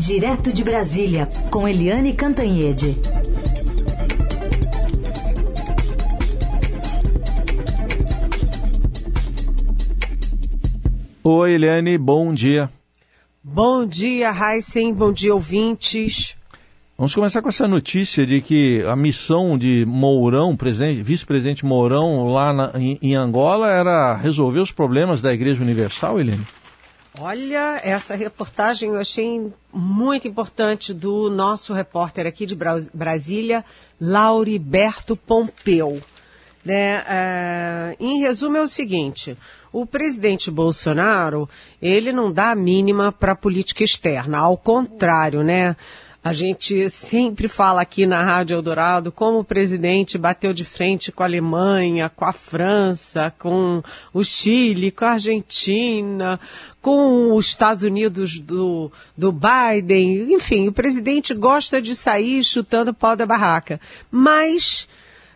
Direto de Brasília, com Eliane Cantanhede. Oi, Eliane, bom dia. Bom dia, Heisen, bom dia, ouvintes. Vamos começar com essa notícia de que a missão de Mourão, vice-presidente Mourão, lá na, em, em, Angola, era resolver os problemas da Igreja Universal, Helene? Olha, essa reportagem eu achei muito importante do nosso repórter aqui de Brasília, Lauriberto Pompeu. Né? Uh, em resumo é o seguinte, o presidente Bolsonaro, ele não dá a mínima para a política externa, ao contrário, né? A gente sempre fala aqui na Rádio Eldorado como o presidente bateu de frente com a Alemanha, com a França, com o Chile, com a Argentina, com os Estados Unidos do, do Biden. Enfim, o presidente gosta de sair chutando pau da barraca. Mas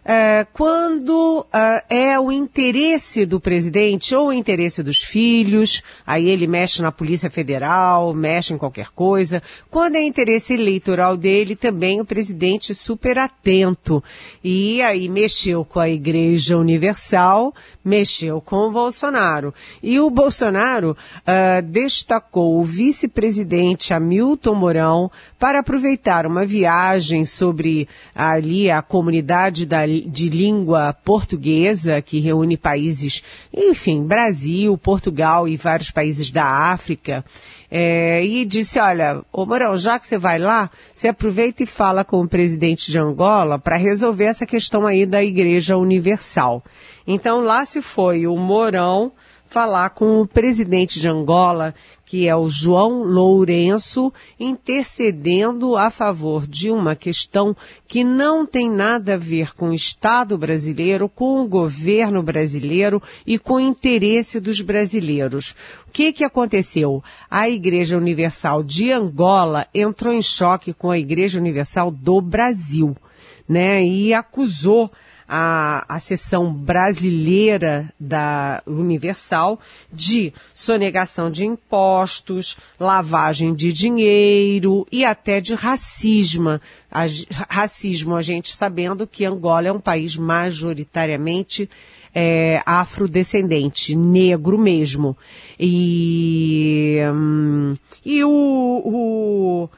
é, quando é, é o interesse do presidente ou o interesse dos filhos, aí ele mexe na Polícia Federal, mexe em qualquer coisa. Quando é interesse eleitoral dele, também o presidente é super atento. E aí mexeu com a Igreja Universal, mexeu com o Bolsonaro. E o Bolsonaro uh, destacou o vice-presidente Hamilton Mourão para aproveitar uma viagem sobre ali a comunidade da de língua portuguesa, que reúne países, enfim, Brasil, Portugal e vários países da África, é, e disse, olha, ô Morão, já que você vai lá, você aproveita e fala com o presidente de Angola para resolver essa questão aí da Igreja Universal. Então lá se foi o Morão falar com o presidente de Angola, que é o João Lourenço, intercedendo a favor de uma questão que não tem nada a ver com o Estado brasileiro, com o governo brasileiro e com o interesse dos brasileiros. O que, que aconteceu? A Igreja Universal de Angola entrou em choque com a Igreja Universal do Brasil, né? E acusou a, a seção brasileira da Universal de sonegação de impostos, lavagem de dinheiro e até de racismo. A, racismo, a gente sabendo que Angola é um país majoritariamente é, afrodescendente, negro mesmo. E, hum, e o,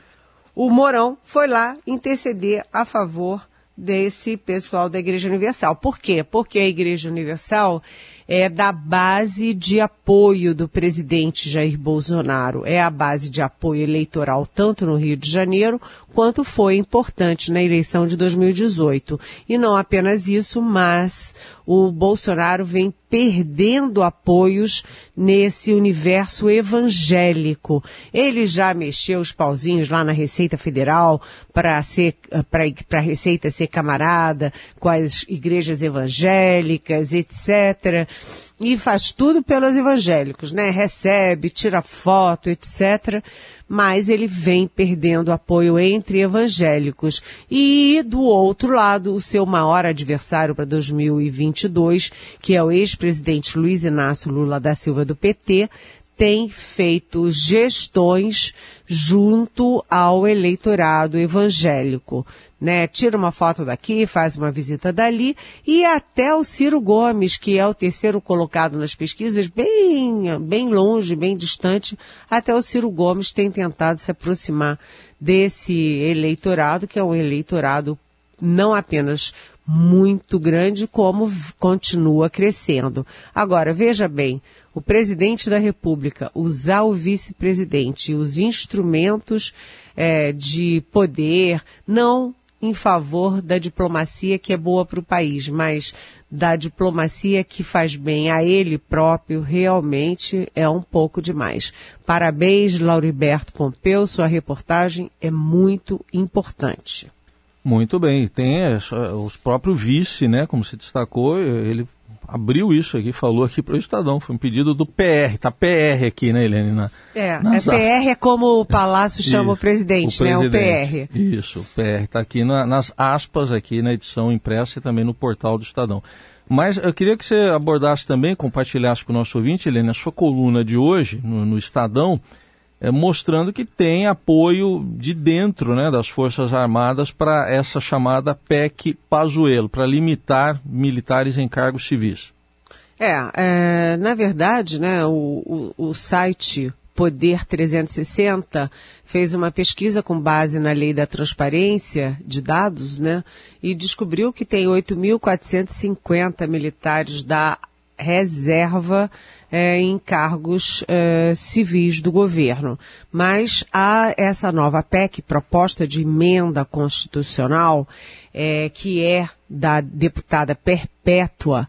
o, o foi lá interceder a favor desse pessoal da Igreja Universal. Por quê? Porque a Igreja Universal é da base de apoio do presidente Jair Bolsonaro. É a base de apoio eleitoral tanto no Rio de Janeiro quanto foi importante na eleição de 2018. E não apenas isso, mas o Bolsonaro vem perdendo apoios nesse universo evangélico. Ele já mexeu os pauzinhos lá na Receita Federal para ser para a Receita ser camarada com as igrejas evangélicas, etc. E faz tudo pelos evangélicos, né? Recebe, tira foto, etc mas ele vem perdendo apoio entre evangélicos. E, do outro lado, o seu maior adversário para 2022, que é o ex-presidente Luiz Inácio Lula da Silva do PT, tem feito gestões junto ao eleitorado evangélico. Né? Tira uma foto daqui, faz uma visita dali, e até o Ciro Gomes, que é o terceiro colocado nas pesquisas, bem, bem longe, bem distante, até o Ciro Gomes tem tentado se aproximar desse eleitorado, que é um eleitorado não apenas muito grande, como continua crescendo. Agora, veja bem, o presidente da República usar o vice-presidente e os instrumentos é, de poder, não em favor da diplomacia que é boa para o país, mas da diplomacia que faz bem a ele próprio, realmente é um pouco demais. Parabéns, Lauriberto Pompeu, sua reportagem é muito importante. Muito bem, tem os próprios vice, né, como se destacou, ele abriu isso aqui, falou aqui para o Estadão. Foi um pedido do PR, tá PR aqui, né, Helene? Na, é, é PR é como o Palácio chama o, presidente, o né? O PR. Isso, o PR está aqui na, nas aspas aqui na edição impressa e também no portal do Estadão. Mas eu queria que você abordasse também, compartilhasse com o nosso ouvinte, Helene, a sua coluna de hoje no, no Estadão, é, mostrando que tem apoio de dentro né, das Forças Armadas para essa chamada PEC Pazuello, para limitar militares em cargos civis. É, é na verdade, né, o, o, o site Poder 360 fez uma pesquisa com base na lei da transparência de dados, né, e descobriu que tem 8.450 militares da reserva é, em cargos é, civis do governo. Mas há essa nova PEC, proposta de emenda constitucional, é, que é da deputada Perpétua,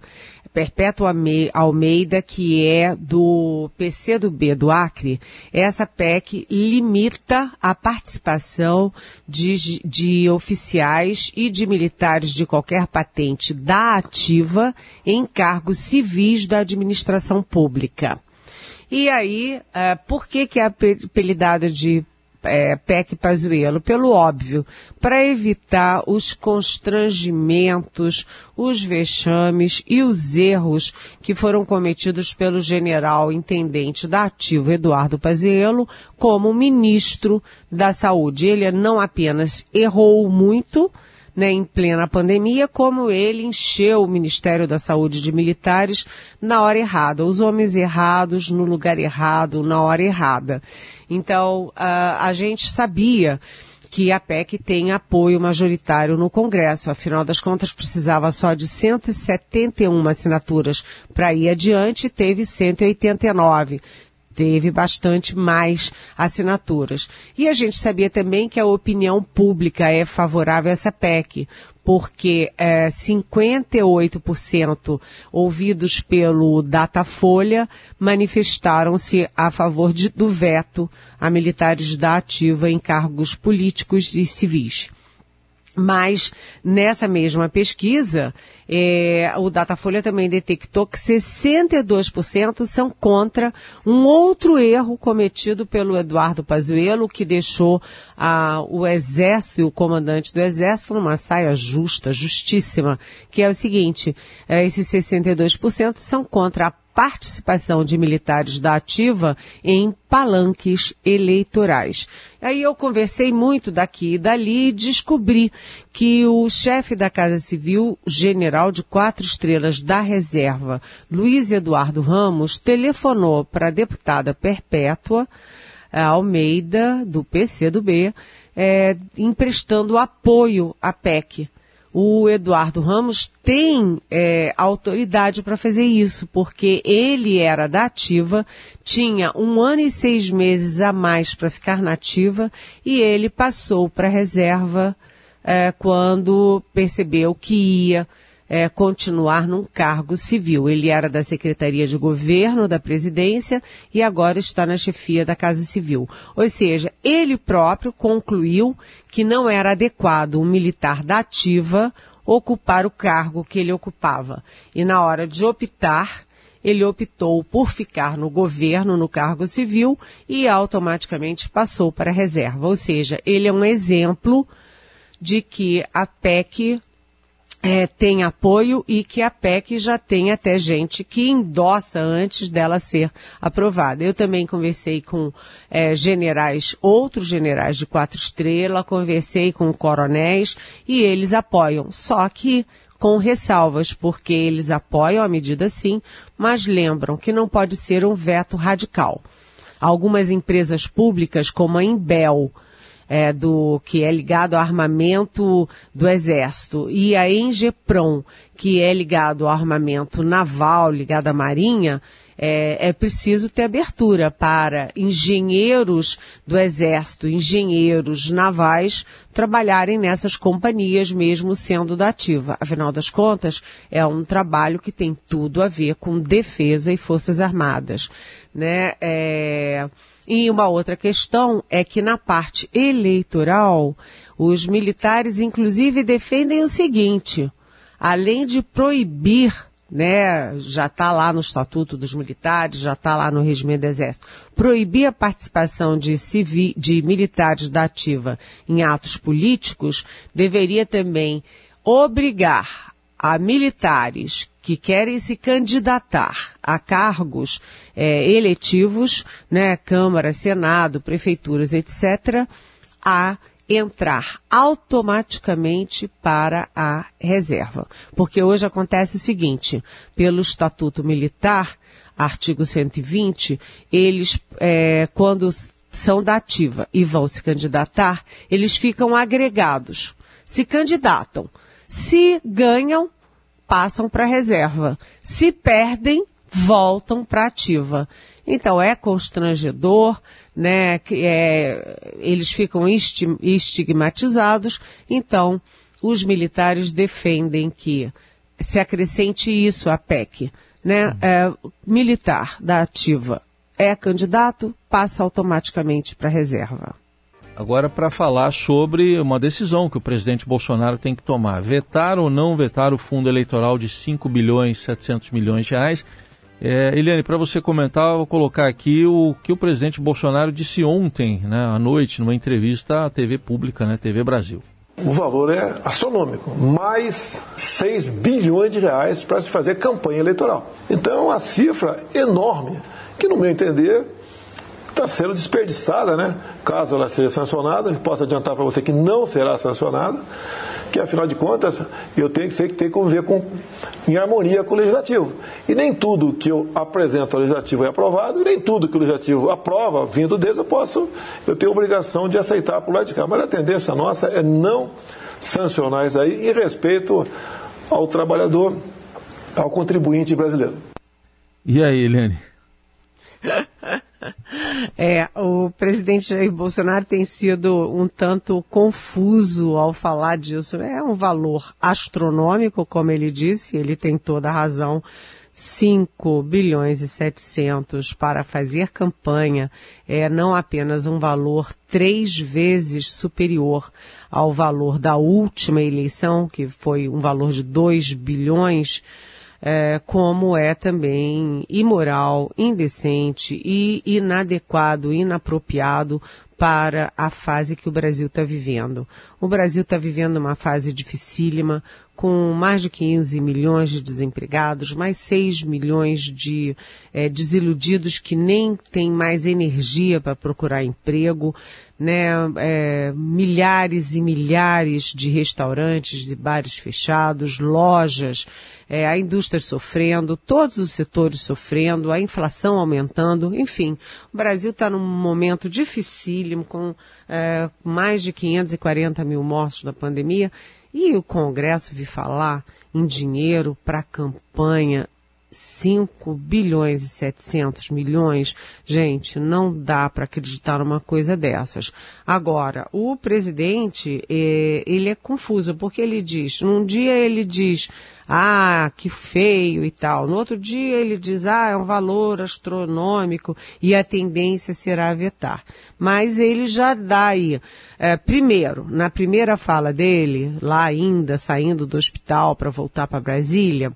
Perpétua Almeida, que é do PCdoB do Acre, essa PEC limita a participação de, de oficiais e de militares de qualquer patente da ativa em cargos civis da administração pública. E aí, uh, por que, que é apelidada de é, PEC Pazuello, pelo óbvio, para evitar os constrangimentos, os vexames e os erros que foram cometidos pelo general intendente da ativa Eduardo Pazuello como ministro da Saúde. Ele não apenas errou muito, né, em plena pandemia, como ele encheu o Ministério da Saúde de militares na hora errada, os homens errados, no lugar errado, na hora errada. Então, a, a gente sabia que a PEC tem apoio majoritário no Congresso. Afinal das contas, precisava só de 171 assinaturas para ir adiante, teve 189 teve bastante mais assinaturas. E a gente sabia também que a opinião pública é favorável a essa PEC, porque é, 58% ouvidos pelo Datafolha manifestaram-se a favor de, do veto a militares da ativa em cargos políticos e civis. Mas nessa mesma pesquisa, é, o Datafolha também detectou que 62% são contra um outro erro cometido pelo Eduardo Pazuello, que deixou ah, o Exército e o comandante do Exército numa saia justa, justíssima, que é o seguinte, é, esses 62% são contra a participação de militares da ativa em palanques eleitorais. Aí eu conversei muito daqui e dali e descobri que o chefe da Casa Civil, general de quatro estrelas da reserva, Luiz Eduardo Ramos, telefonou para a deputada Perpétua eh, Almeida, do PCdoB, é, emprestando apoio à PEC o Eduardo Ramos tem é, autoridade para fazer isso, porque ele era da ativa, tinha um ano e seis meses a mais para ficar nativa e ele passou para a reserva é, quando percebeu que ia é, continuar num cargo civil. Ele era da Secretaria de Governo da Presidência e agora está na chefia da Casa Civil. Ou seja, ele próprio concluiu que não era adequado um militar da ativa ocupar o cargo que ele ocupava. E na hora de optar, ele optou por ficar no governo, no cargo civil, e automaticamente passou para a reserva. Ou seja, ele é um exemplo de que a PEC é, tem apoio e que a PEC já tem até gente que endossa antes dela ser aprovada. Eu também conversei com é, generais, outros generais de quatro estrelas, conversei com coronéis e eles apoiam. Só que com ressalvas, porque eles apoiam a medida sim, mas lembram que não pode ser um veto radical. Algumas empresas públicas, como a Embel, é, do que é ligado ao armamento do Exército, e a Engepron, que é ligado ao armamento naval, ligado à Marinha, é, é, preciso ter abertura para engenheiros do Exército, engenheiros navais, trabalharem nessas companhias, mesmo sendo da ativa. Afinal das contas, é um trabalho que tem tudo a ver com defesa e forças armadas. Né? É... E uma outra questão é que na parte eleitoral, os militares inclusive defendem o seguinte, além de proibir, né, já está lá no Estatuto dos Militares, já está lá no regimento do Exército, proibir a participação de, civi, de militares da ativa em atos políticos, deveria também obrigar a militares que querem se candidatar a cargos é, eletivos, né, Câmara, Senado, prefeituras, etc., a entrar automaticamente para a reserva. Porque hoje acontece o seguinte, pelo Estatuto Militar, artigo 120, eles, é, quando são da ativa e vão se candidatar, eles ficam agregados. Se candidatam. Se ganham, passam para reserva. Se perdem, voltam para ativa. Então é constrangedor, né? É, eles ficam estigmatizados. Então os militares defendem que se acrescente isso à PEC, né? É, militar da ativa é candidato, passa automaticamente para reserva. Agora, para falar sobre uma decisão que o presidente Bolsonaro tem que tomar: vetar ou não vetar o fundo eleitoral de 5 bilhões e 700 milhões de reais. É, Eliane, para você comentar, eu vou colocar aqui o que o presidente Bolsonaro disse ontem, né, à noite, numa entrevista à TV Pública, né, TV Brasil. O valor é astronômico, mais 6 bilhões de reais para se fazer campanha eleitoral. Então, é uma cifra enorme, que, no meu entender, está sendo desperdiçada, né? Caso ela seja sancionada, posso adiantar para você que não será sancionada, que afinal de contas eu tenho que ser que tem que conviver com, em harmonia com o legislativo. E nem tudo que eu apresento ao legislativo é aprovado, e nem tudo que o legislativo aprova, vindo deles, eu posso, eu tenho obrigação de aceitar por lá de cá. Mas a tendência nossa é não sancionar isso aí em respeito ao trabalhador, ao contribuinte brasileiro. E aí, Eliane? É, o presidente Jair Bolsonaro tem sido um tanto confuso ao falar disso. É um valor astronômico, como ele disse, ele tem toda a razão. 5 bilhões e 700 para fazer campanha é não apenas um valor três vezes superior ao valor da última eleição, que foi um valor de 2 bilhões, é, como é também imoral, indecente e inadequado, inapropriado para a fase que o Brasil está vivendo. O Brasil está vivendo uma fase dificílima, com mais de 15 milhões de desempregados, mais 6 milhões de é, desiludidos que nem têm mais energia para procurar emprego, né? É, milhares e milhares de restaurantes e bares fechados, lojas, é, a indústria sofrendo, todos os setores sofrendo, a inflação aumentando, enfim, o Brasil está num momento dificílimo, com mais de 540 mil mortos da pandemia, e o Congresso vi falar em dinheiro para campanha 5 bilhões e 700 milhões, gente, não dá para acreditar numa coisa dessas. Agora, o presidente, eh, ele é confuso, porque ele diz, num dia ele diz, ah, que feio e tal. No outro dia ele diz, ah, é um valor astronômico e a tendência será vetar. Mas ele já dá aí, é, primeiro, na primeira fala dele, lá ainda saindo do hospital para voltar para Brasília,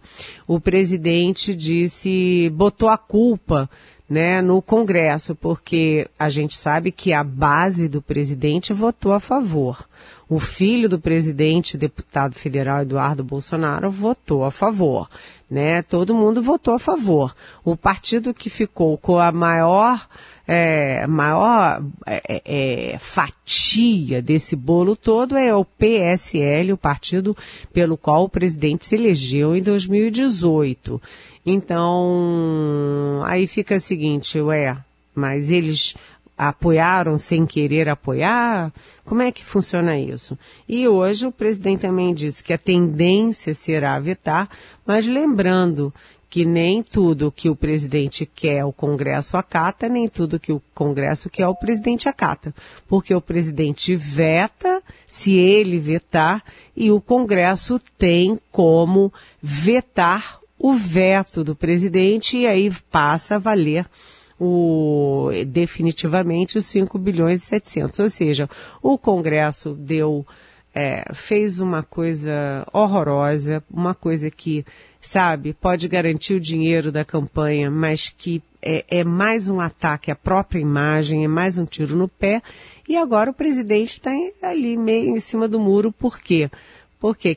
o presidente disse, botou a culpa né, no Congresso, porque a gente sabe que a base do presidente votou a favor. O filho do presidente, deputado federal Eduardo Bolsonaro, votou a favor. Né? Todo mundo votou a favor. O partido que ficou com a maior é, maior é, é, é fatia desse bolo todo é o PSL, o partido pelo qual o presidente se elegeu em 2018. Então, aí fica o seguinte, ué, mas eles apoiaram sem querer apoiar? Como é que funciona isso? E hoje o presidente também disse que a tendência será vetar, mas lembrando que nem tudo que o presidente quer o Congresso acata, nem tudo que o Congresso quer o presidente acata. Porque o presidente veta se ele vetar e o Congresso tem como vetar o veto do presidente e aí passa a valer o, definitivamente os 5 bilhões e 700. Ou seja, o Congresso deu, é, fez uma coisa horrorosa, uma coisa que, sabe, pode garantir o dinheiro da campanha, mas que é, é, mais um ataque à própria imagem, é mais um tiro no pé. E agora o presidente está ali meio em cima do muro, por quê?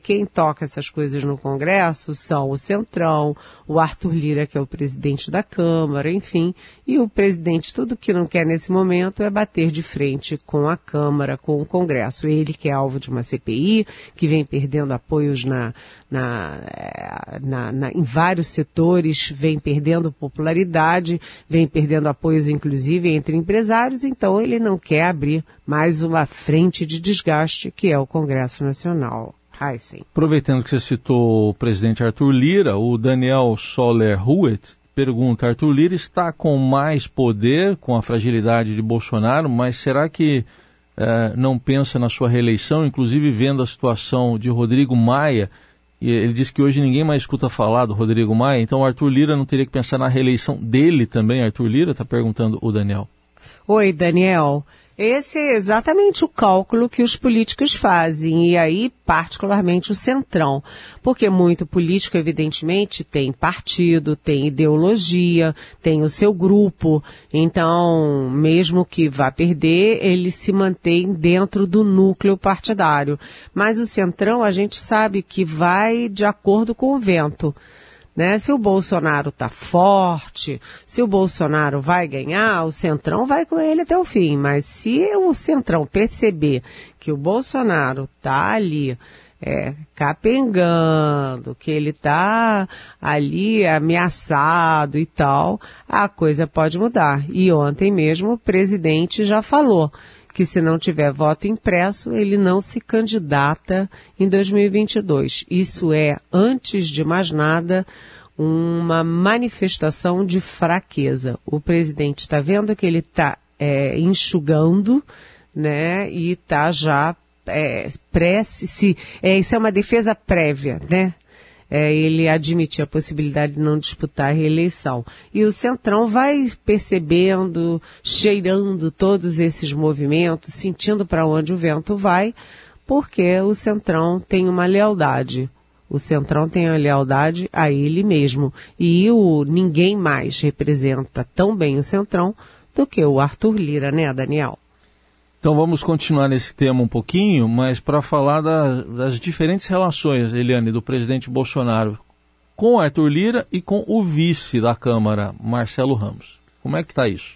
Quem toca essas coisas no Congresso são o Centrão, o Arthur Lira, que é o presidente da Câmara, enfim, e o presidente tudo que não quer nesse momento é bater de frente com a Câmara, com o Congresso. Ele que é alvo de uma CPI, que vem perdendo apoios na, na, eh, na, na, em vários setores, vem perdendo popularidade, vem perdendo apoios inclusive entre empresários, então ele não quer abrir mais uma frente de desgaste que é o Congresso Nacional. Heisen. Aproveitando que você citou o presidente Arthur Lira, o Daniel Soler Huet pergunta: Arthur Lira está com mais poder com a fragilidade de Bolsonaro, mas será que eh, não pensa na sua reeleição, inclusive vendo a situação de Rodrigo Maia? E ele diz que hoje ninguém mais escuta falar do Rodrigo Maia, então o Arthur Lira não teria que pensar na reeleição dele também, Arthur Lira? Está perguntando o Daniel. Oi, Daniel. Esse é exatamente o cálculo que os políticos fazem, e aí, particularmente, o centrão. Porque muito político, evidentemente, tem partido, tem ideologia, tem o seu grupo. Então, mesmo que vá perder, ele se mantém dentro do núcleo partidário. Mas o centrão, a gente sabe que vai de acordo com o vento. Né? Se o Bolsonaro está forte, se o Bolsonaro vai ganhar, o Centrão vai com ele até o fim. Mas se o Centrão perceber que o Bolsonaro está ali é, capengando, que ele está ali ameaçado e tal, a coisa pode mudar. E ontem mesmo o presidente já falou que se não tiver voto impresso, ele não se candidata em 2022. Isso é, antes de mais nada, uma manifestação de fraqueza. O presidente está vendo que ele está é, enxugando, né, e está já é, pré se, é, isso é uma defesa prévia, né? É, ele admitir a possibilidade de não disputar a reeleição. E o Centrão vai percebendo, cheirando todos esses movimentos, sentindo para onde o vento vai, porque o Centrão tem uma lealdade. O Centrão tem a lealdade a ele mesmo. E o ninguém mais representa tão bem o Centrão do que o Arthur Lira, né, Daniel? Então vamos continuar nesse tema um pouquinho, mas para falar da, das diferentes relações, Eliane, do presidente Bolsonaro com Arthur Lira e com o vice da Câmara, Marcelo Ramos. Como é que está isso?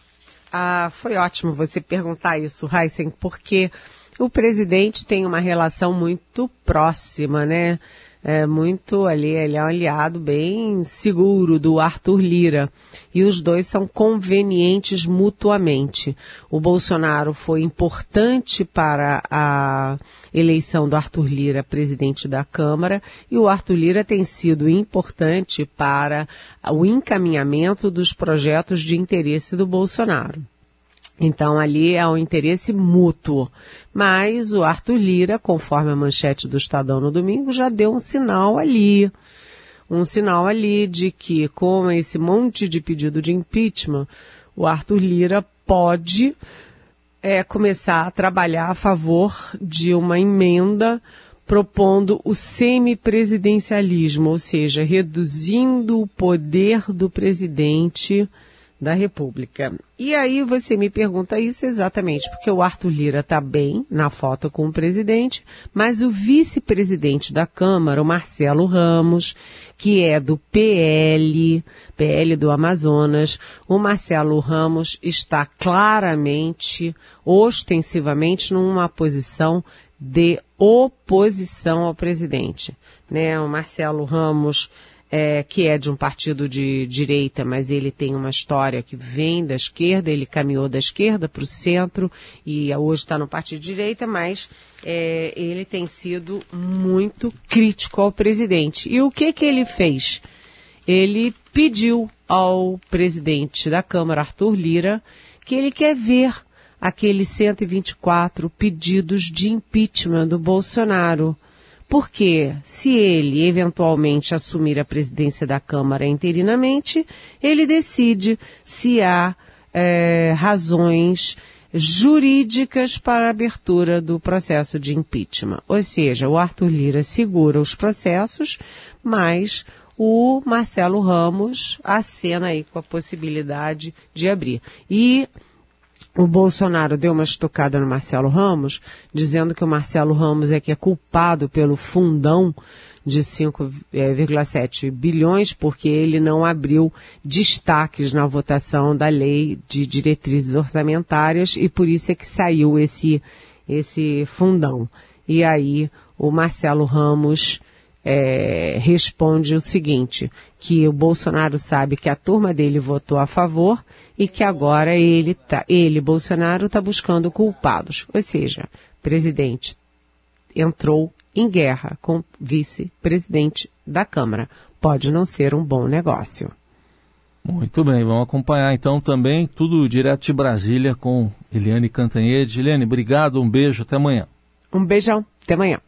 Ah, foi ótimo você perguntar isso, Heisen, porque o presidente tem uma relação muito próxima, né? É muito ali, ele é um aliado bem seguro do Arthur Lira. E os dois são convenientes mutuamente. O Bolsonaro foi importante para a eleição do Arthur Lira presidente da Câmara e o Arthur Lira tem sido importante para o encaminhamento dos projetos de interesse do Bolsonaro. Então ali é um interesse mútuo. Mas o Arthur Lira, conforme a manchete do Estadão no domingo, já deu um sinal ali. Um sinal ali de que com esse monte de pedido de impeachment, o Arthur Lira pode é, começar a trabalhar a favor de uma emenda propondo o semipresidencialismo, ou seja, reduzindo o poder do presidente da República. E aí você me pergunta isso exatamente porque o Arthur Lira está bem na foto com o presidente, mas o vice-presidente da Câmara, o Marcelo Ramos, que é do PL, PL do Amazonas, o Marcelo Ramos está claramente, ostensivamente, numa posição de oposição ao presidente. Né? O Marcelo Ramos é, que é de um partido de direita, mas ele tem uma história que vem da esquerda, ele caminhou da esquerda para o centro e hoje está no partido de direita, mas é, ele tem sido muito crítico ao presidente. E o que que ele fez? Ele pediu ao presidente da Câmara, Arthur Lira, que ele quer ver aqueles 124 pedidos de impeachment do Bolsonaro porque se ele eventualmente assumir a presidência da Câmara interinamente, ele decide se há é, razões jurídicas para a abertura do processo de impeachment. Ou seja, o Arthur Lira segura os processos, mas o Marcelo Ramos acena aí com a possibilidade de abrir. E o Bolsonaro deu uma estocada no Marcelo Ramos, dizendo que o Marcelo Ramos é que é culpado pelo fundão de 5,7 bilhões, porque ele não abriu destaques na votação da lei de diretrizes orçamentárias e por isso é que saiu esse, esse fundão. E aí o Marcelo Ramos é, responde o seguinte, que o Bolsonaro sabe que a turma dele votou a favor e que agora ele, tá, ele Bolsonaro, está buscando culpados. Ou seja, presidente entrou em guerra com vice-presidente da Câmara. Pode não ser um bom negócio. Muito bem, vamos acompanhar então também tudo direto de Brasília com Eliane Cantanhede. Eliane, obrigado, um beijo, até amanhã. Um beijão, até amanhã.